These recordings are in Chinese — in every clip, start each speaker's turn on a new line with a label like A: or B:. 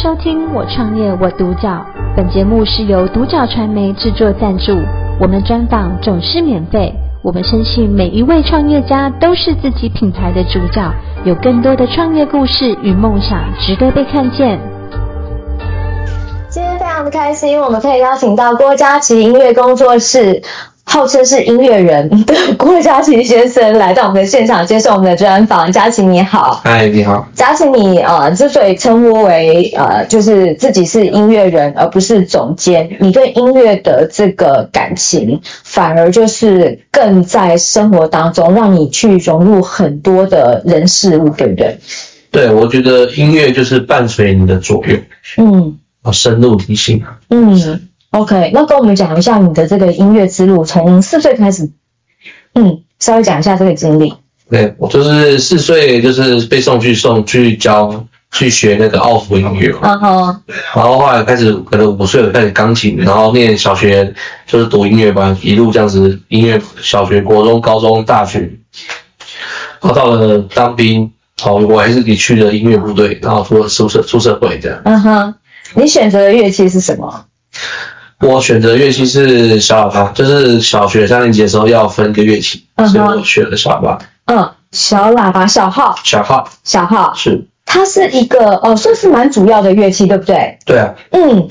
A: 收听《我创业我独角》，本节目是由独角传媒制作赞助，我们专访总是免费。我们深信每一位创业家都是自己品牌的主角，有更多的创业故事与梦想值得被看见。
B: 今天非常的开心，我们可以邀请到郭嘉琪音乐工作室。号称是音乐人 的郭嘉琪先生来到我们的现场接受我们的专访。嘉琪你好，
C: 嗨，你好。
B: 嘉琪你呃之所以称呼为呃就是自己是音乐人而不是总监，你对音乐的这个感情反而就是更在生活当中让你去融入很多的人事物，对不对？
C: 对，我觉得音乐就是伴随你的左右，嗯，深入人心，
B: 嗯。OK，那跟我们讲一下你的这个音乐之路，从四岁开始，嗯，稍微讲一下这个经历。
C: 对，我就是四岁，就是被送去送去教去学那个奥福音乐，嗯哼，然后后来开始可能五岁开始钢琴，然后念小学就是读音乐班，一路这样子音乐小学、国中、高中、大学，然后到了当兵，好，我还是你去了音乐部队，然后出了出社出社会这样。
B: 嗯哼，你选择的乐器是什么？
C: 我选择乐器是小喇叭，就是小学三年级的时候要分一个乐器，嗯、所以我选了小喇叭。
B: 嗯，小喇叭，小号，
C: 小号，
B: 小号
C: 是。
B: 它是一个哦，算是蛮主要的乐器，对不对？
C: 对啊。嗯，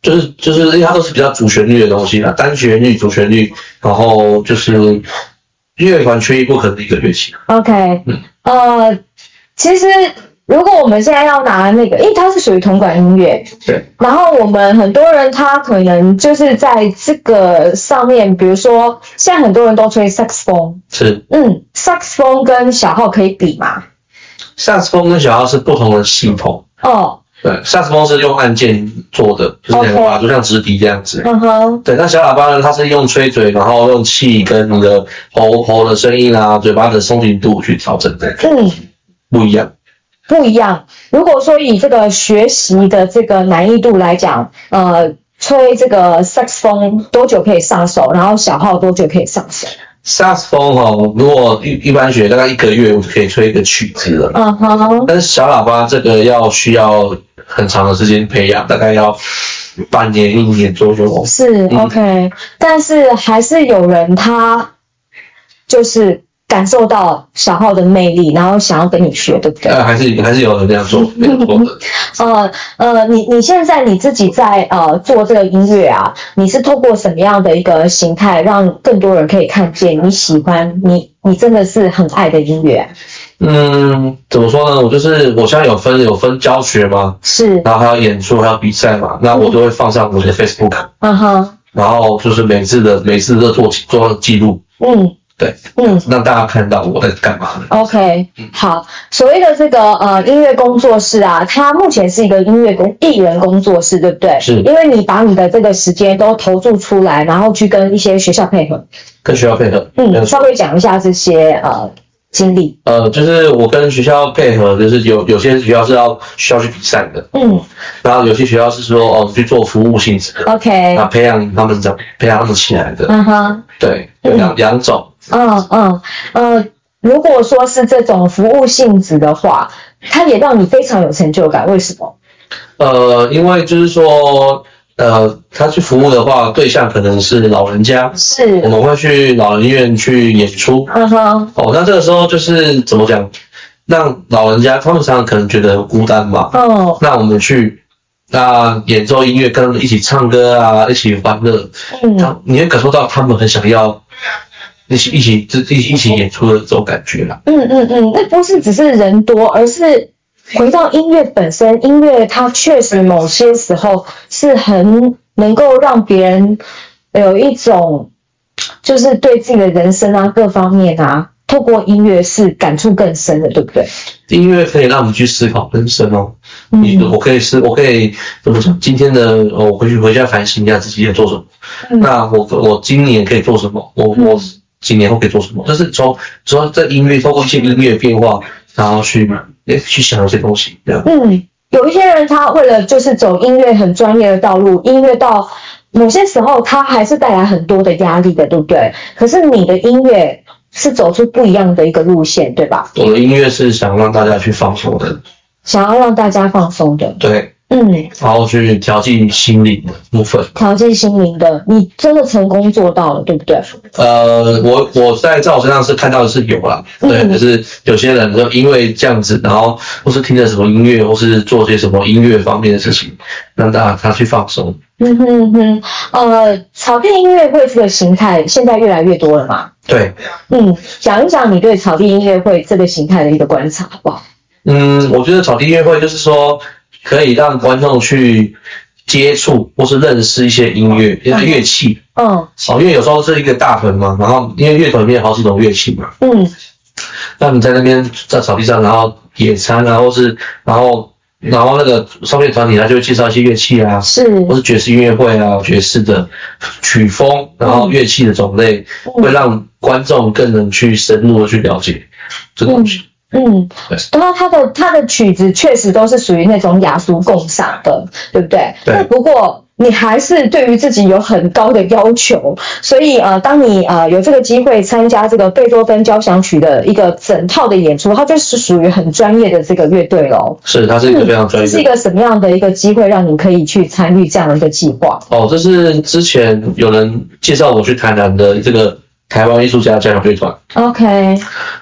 C: 就是就是，因为它都是比较主旋律的东西啦，单旋律、主旋律，然后就是乐团缺一不可的一个乐器。
B: OK，嗯，呃，其实。如果我们现在要拿那个，因为它是属于铜管音乐，
C: 对。
B: 然后我们很多人他可能就是在这个上面，比如说现在很多人都吹萨克斯风，
C: 是。
B: 嗯，萨克斯风跟小号可以比吗？
C: 萨克斯风跟小号是不同的系统。
B: 哦。
C: 对，萨克斯风是用按键做的，就是两个把，就像直笛这样子。嗯哼。对，那小喇叭呢？它是用吹嘴，然后用气跟你的喉喉的声音啊，嘴巴的松紧度去调整的。嗯。不一样。
B: 不一样。如果说以这个学习的这个难易度来讲，呃，吹这个萨克斯风多久可以上手？然后小号多久可以上手？
C: 萨克斯风哈，如果一一般学大概一个月，我就可以吹一个曲子了。嗯哼。但是小喇叭这个要需要很长的时间培养，大概要半年一年左右。
B: 是、嗯、OK，但是还是有人他就是。感受到小号的魅力，然后想要跟你学，对不对？
C: 呃，还是还是有人这样做，没有错的。
B: 呃呃，你你现在你自己在呃做这个音乐啊，你是透过什么样的一个形态，让更多人可以看见你喜欢你你真的是很爱的音乐啊？
C: 嗯，怎么说呢？我就是我现在有分有分教学嘛，
B: 是，
C: 然后还有演出，还有比赛嘛，那我都会放上我的 Facebook，嗯哼，然后就是每次的每次都做做记录，嗯。对，嗯，让大家看到我在干嘛
B: ？OK，好，所谓的这个呃音乐工作室啊，它目前是一个音乐工艺人工作室，对不对？
C: 是，
B: 因为你把你的这个时间都投注出来，然后去跟一些学校配合，
C: 跟学校配合，
B: 嗯，稍微讲一下这些呃经历。
C: 呃，就是我跟学校配合，就是有有些学校是要需要去比赛的，嗯，然后有些学校是说哦去做服务性质的
B: ，OK，
C: 那培养他们这样培养他们起来的，嗯哼，对，有两两种。
B: 嗯嗯呃，如果说是这种服务性质的话，它也让你非常有成就感。为什么？
C: 呃，因为就是说，呃，他去服务的话，对象可能是老人家，
B: 是，
C: 我们会去老人院去演出。嗯哼。哦，那这个时候就是怎么讲，让老人家他们常常可能觉得很孤单嘛。哦。那我们去，那演奏音乐，跟他们一起唱歌啊，一起欢乐。嗯。他，你会感受到他们很想要。一起一起一起一起演出的这种感觉啦。
B: 嗯嗯嗯，那不是只是人多，而是回到音乐本身。音乐它确实某些时候是很能够让别人有一种，就是对自己的人生啊各方面啊，透过音乐是感触更深的，对不对？
C: 音乐可以让我们去思考人生哦。你我可以是，我可以怎么讲？今天的我回去回家反省一下自己在做什么。嗯、那我我今年可以做什么？我我。嗯几年后可以做什么？就是从从这音乐，透过一些音乐变化，然后去诶去想一些东西，这样。嗯，
B: 有一些人他为了就是走音乐很专业的道路，音乐到某些时候他还是带来很多的压力的，对不对？可是你的音乐是走出不一样的一个路线，对吧？
C: 我的音乐是想让大家去放松的，
B: 想要让大家放松的。
C: 对，
B: 嗯，
C: 然后去调剂心灵的部分。
B: 调剂心灵的，你真的成功做到了，对不对？
C: 呃，我我在在我身上是看到的是有啦，对，可、嗯、是有些人就因为这样子，然后或是听着什么音乐，或是做些什么音乐方面的事情，让大家他去放松。
B: 嗯哼哼，呃，草地音乐会这个形态现在越来越多了嘛？
C: 对，
B: 嗯，讲一讲你对草地音乐会这个形态的一个观察，好不好？
C: 嗯，我觉得草地音乐会就是说。可以让观众去接触或是认识一些音乐、乐器。
B: 嗯，
C: 哦，因为有时候是一个大团嘛，然后因为乐团里面有好几种乐器嘛。
B: 嗯，
C: 那你在那边在草地上，然后野餐啊，或是然后然后那个商业团体他就会介绍一些乐器啊，
B: 是，
C: 或是爵士音乐会啊，爵士的曲风，然后乐器的种类，嗯，会让观众更能去深入的去了解这个东西。
B: 嗯嗯，然后他的他的曲子确实都是属于那种雅俗共赏的，对不对？
C: 对。
B: 不过你还是对于自己有很高的要求，所以呃，当你呃有这个机会参加这个贝多芬交响曲的一个整套的演出，它就是属于很专业的这个乐队喽。
C: 是，它是一个非常专业的。
B: 这是一个什么样的一个机会，让你可以去参与这样的一个计划？
C: 哦，这是之前有人介绍我去台南的这个。台湾艺术家交响乐团
B: ，OK，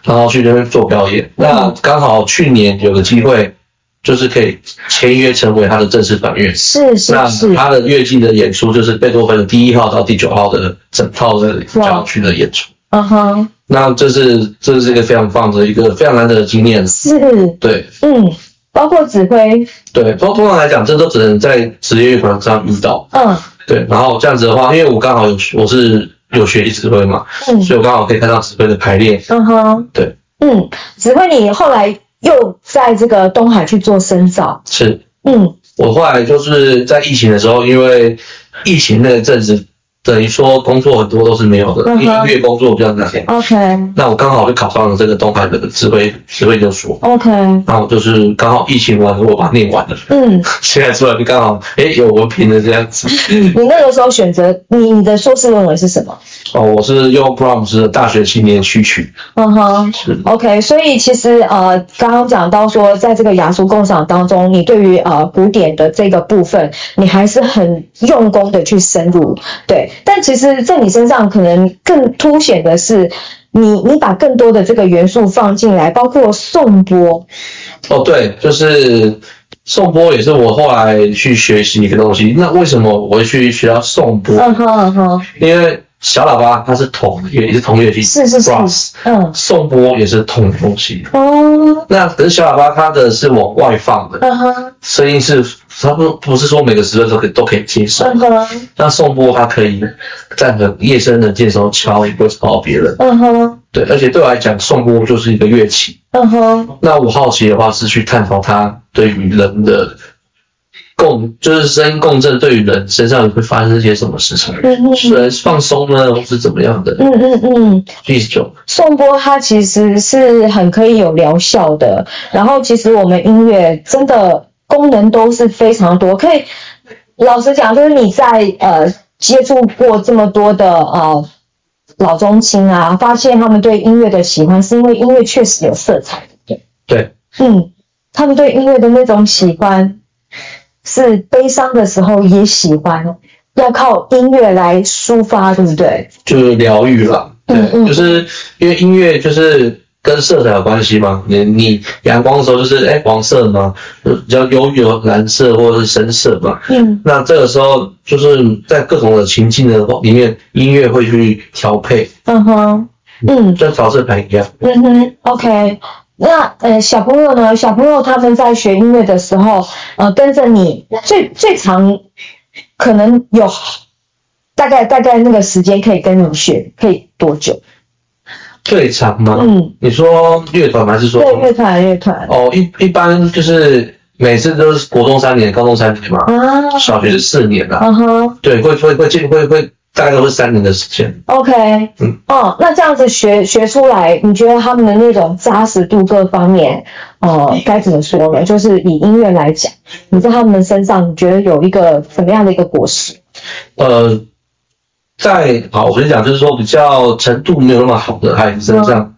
C: 然后去那边做表演。那刚好去年有个机会，就是可以签约成为他的正式团员。
B: 是是是。
C: 那他的乐季的演出就是贝多芬的第一号到第九号的整套的交响曲的演出。
B: 嗯哼。
C: 那这是这是一个非常棒的一个非常难得的经验。
B: 是。
C: 对。
B: 嗯，包括指挥。
C: 对，通通常来讲，这都只能在职业乐团上遇到。
B: 嗯。
C: 对，然后这样子的话，因为我刚好有我是。有学习指挥嘛？嗯，所以我刚好可以看到指挥的排列。
B: 嗯哼，
C: 对，
B: 嗯，指挥你后来又在这个东海去做深造。
C: 是，
B: 嗯，
C: 我后来就是在疫情的时候，因为疫情那阵子，等于说工作很多都是没有的，音乐工作比较难。
B: OK，
C: 那我刚好就考上了这个东海的指挥指挥研究所。
B: OK，
C: 那我就是刚好疫情完，我把它念完了。
B: 嗯，
C: 现在出来就刚好，哎，有文凭的这样子。
B: 你那个时候选择你你的硕士论文是什么？
C: 哦，我是用 Brahms 的大学青年序曲。
B: 嗯哼，是 OK。所以其实呃，刚刚讲到说，在这个雅俗共赏当中，你对于呃古典的这个部分，你还是很用功的去深入。对，但其实在你身上可能更凸显的是你，你你把更多的这个元素放进来，包括颂钵。
C: 哦，对，就是颂钵也是我后来去学习一个东西。那为什么我会去学到颂钵？
B: 嗯哼嗯哼，
C: 因为。小喇叭它是铜，也是铜乐器，
B: 是是是，Brass, 嗯，
C: 颂钵也是铜的东西。
B: 哦，
C: 那可是小喇叭它的是往外放的，
B: 嗯哼，
C: 声音是它不不是说每个时段都可以都可以接受，
B: 嗯哼，
C: 那颂钵它可以在很夜深人静的时候敲，也不会吵到别人，
B: 嗯哼，
C: 对，而且对我来讲，颂钵就是一个乐器，
B: 嗯哼，
C: 那我好奇的话是去探讨它对于人的。共就是声音共振，对于人身上会发生一些什么事情？
B: 嗯嗯，
C: 是放松呢，或是怎么样的？
B: 嗯嗯嗯。
C: 第九，
B: 颂钵它其实是很可以有疗效的。然后其实我们音乐真的功能都是非常多。可以老实讲，就是你在呃接触过这么多的呃老中青啊，发现他们对音乐的喜欢，是因为音乐确实有色彩。对
C: 对，
B: 嗯，他们对音乐的那种喜欢。是悲伤的时候也喜欢，要靠音乐来抒发，对不对？
C: 就是疗愈了，对，
B: 嗯嗯，
C: 就是因为音乐就是跟色彩有关系嘛。你你阳光的时候就是哎黄色嘛，比较忧郁的蓝色或者是深色嘛。
B: 嗯，
C: 那这个时候就是在各种的情境的里面，音乐会去调配。
B: 嗯哼，嗯，
C: 跟调色盘一样。
B: 嗯哼，OK。那呃，小朋友呢？小朋友他们在学音乐的时候，呃，跟着你最最长可能有大概大概那个时间可以跟你学，可以多久？
C: 最长吗？
B: 嗯，
C: 你说乐团还是说？
B: 对，乐团乐团。
C: 哦，一一般就是每次都是国中三年，高中三年嘛。
B: 啊。
C: 小学是四年啦。
B: 嗯哼。
C: 对，会会会进会会。大概都是三年的时间。
B: OK，
C: 嗯，
B: 哦，那这样子学学出来，你觉得他们的那种扎实度各方面，呃，该怎么说呢？就是以音乐来讲，你在他们身上，你觉得有一个什么样的一个果实？
C: 呃，在好，我跟你讲，就是说比较程度没有那么好的孩子身上，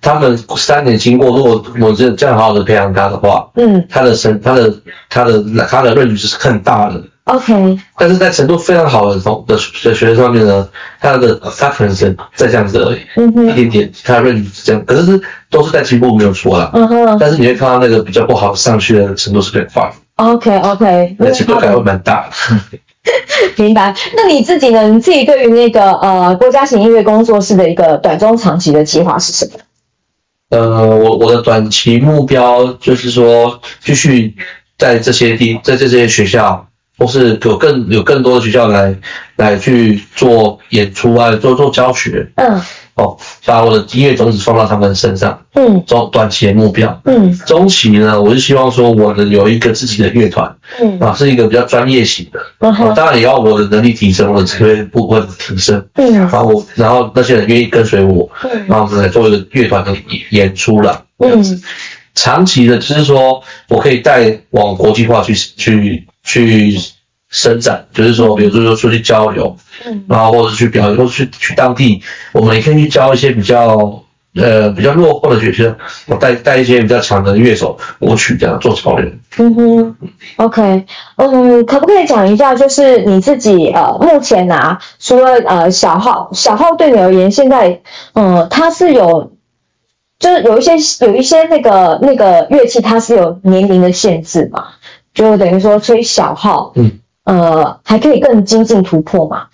C: 他们三年经过，如果我这这样好好的培养他的话，嗯，他的身，他的他的他的 range 是更大的。
B: OK，
C: 但是在程度非常好的同的的学生上面呢，他的他可能是在这样子而已，嗯，一点点，他的 range 是这样，可是都是在进步，没有错啦，嗯哼，但是你会看到那个比较不好上去的程度是更快。
B: OK OK，
C: 那进步感会蛮大的。
B: 明白。那你自己呢？你自己对于那个呃郭嘉行音乐工作室的一个短中长期的计划是什么？
C: 呃，我我的短期目标就是说，继续在这些地，在这些学校。或是有更有更多的学校来来去做演出啊，做做教学。嗯。哦，把我的音乐种子放到他们身上。嗯。中短期的目标。嗯。中期呢，我是希望说我能有一个自己的乐团。嗯。啊，是一个比较专业型的。当然也要我的能力提升，我的职业部分提升。嗯。然后我，然后那些人愿意跟随我。嗯。然后我们来做一个乐团的演出了。嗯。长期的，就是说我可以带往国际化去去。去伸展，就是说，比如说说出去交流，嗯，然后或者去表演，或者去去当地，我们也可以去教一些比较呃比较落后的学生，我带带一些比较强的乐手，舞曲这样做潮流。
B: 嗯哼，OK，嗯，可不可以讲一下，就是你自己呃目前啊，除了呃小号，小号对你而言，现在嗯它是有，就是有一些有一些那个那个乐器，它是有年龄的限制嘛？就等于说吹小号，嗯，呃，还可以更精进突破嘛。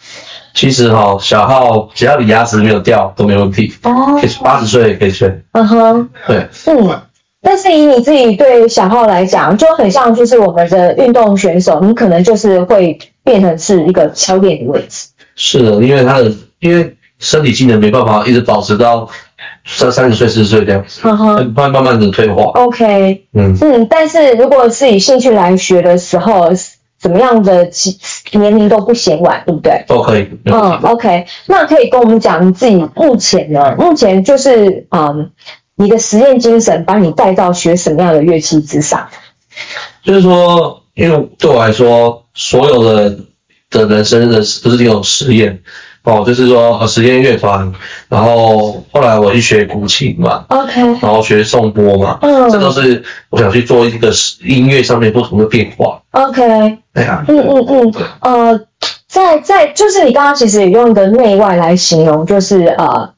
C: 其实哈，小号只要你牙齿没有掉都没问题哦，八十岁也可以吹。嗯哼，对，
B: 嗯。但是以你自己对小号来讲，就很像就是我们的运动选手，你可能就是会变成是一个敲练的位置。
C: 是的，因为他的因为身体机能没办法一直保持到。三三十岁、四十岁这样子，慢慢慢慢的退化。
B: OK，嗯嗯，但是如果是以兴趣来学的时候，怎么样的年龄都不嫌晚，对不对？
C: 都可以。
B: 嗯，OK，那可以跟我们讲你自己目前呢？目前就是嗯，你的实验精神把你带到学什么样的乐器之上？
C: 就是说，因为对我来说，所有的的人生的都是这种实验。哦，就是说呃实验乐团，然后后来我去学古琴嘛，OK，然后学颂钵嘛，嗯，这都是我想去做一个音乐上面不同的变化
B: ，OK，
C: 对啊，
B: 嗯嗯嗯，呃，在在就是你刚刚其实也用一个内外来形容，就是呃。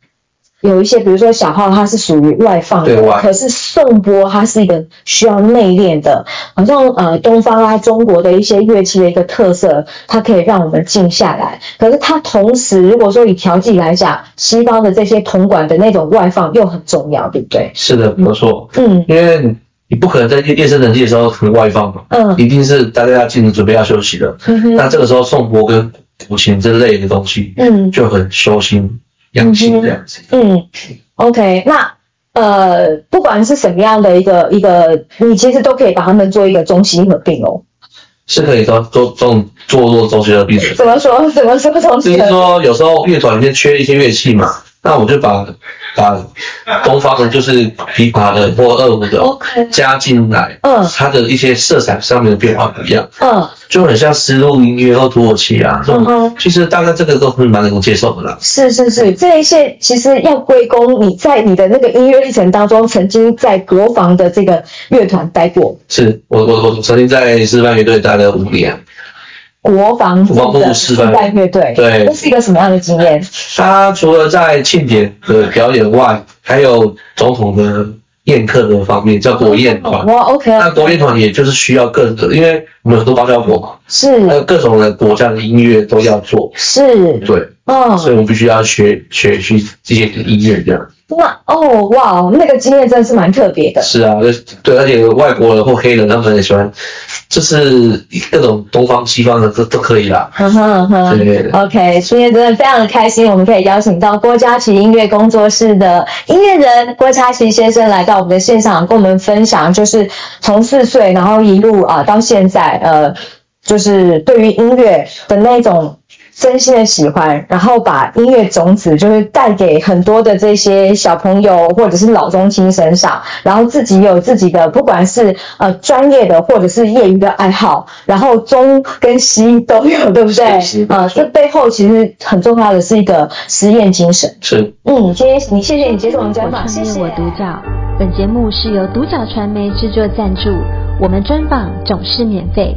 B: 有一些，比如说小号，它是属于外放的，可是颂钵它是一个需要内敛的，好像呃东方啊中国的一些乐器的一个特色，它可以让我们静下来。可是它同时，如果说以调剂来讲，西方的这些铜管的那种外放又很重要，对不对？
C: 是的，没错。嗯，因为你不可能在夜夜深人静的时候很外放嘛，嗯，一定是大家要进准备要休息的。嗯，那这个时候颂钵跟古琴这类的东西，嗯，就很修心。样子这样子，嗯
B: ，OK，那呃，不管是什么样的一个一个，你其实都可以把它们做一个中西合并哦，
C: 是可以做做做做做中西合并的。
B: 怎么说？怎么说中西？
C: 就是说，有时候乐团里面缺一些乐器嘛。那我就把把东方的，就是琵琶的或二胡的加进来，嗯，它的一些色彩上面的变化不一样，嗯，就很像丝路音乐或土耳其啊，嗯哼，其实大概这个都是蛮能够接受的啦。
B: 是是是，这一些其实要归功你在你的那个音乐历程当中，曾经在国防的这个乐团待过。
C: 是我我我曾经在示范乐队待了五年。
B: 国防部示范乐队，对，这是一个什么样的经验？
C: 他除了在庆典的表演外，还有总统的宴客的方面，叫国宴团。
B: 哇，OK。
C: 那国宴团也就是需要各个，因为我们很多芭蕉国嘛，
B: 是，
C: 还有各种的国家的音乐都要做，
B: 是，
C: 对，嗯，所以我们必须要学学习这些音乐这样。
B: 那哦，哇，那个经验真的是蛮特别的。
C: 是啊，对，而且外国人或黑人他们很喜欢。就是各种东方西方的都都可以啦。嗯哼嗯哼，对对对。
B: OK，今天真的非常的开心，我们可以邀请到郭嘉琪音乐工作室的音乐人郭嘉琪先生来到我们的现场，跟我们分享，就是从四岁然后一路啊到现在，呃，就是对于音乐的那种真心的喜欢，然后把音乐种子就是带给很多的这些小朋友或者是老中青身上，然后自己有自己的不管是呃专业的或者是业余的爱好，然后中跟西都有，对不对？啊，这背后其实很重要的是一个实验精神。
C: 是，
B: 嗯，今天你谢谢你接受我们专访，谢谢。
A: 我独角，本节目是由独角传媒制作赞助，我们专访总是免费。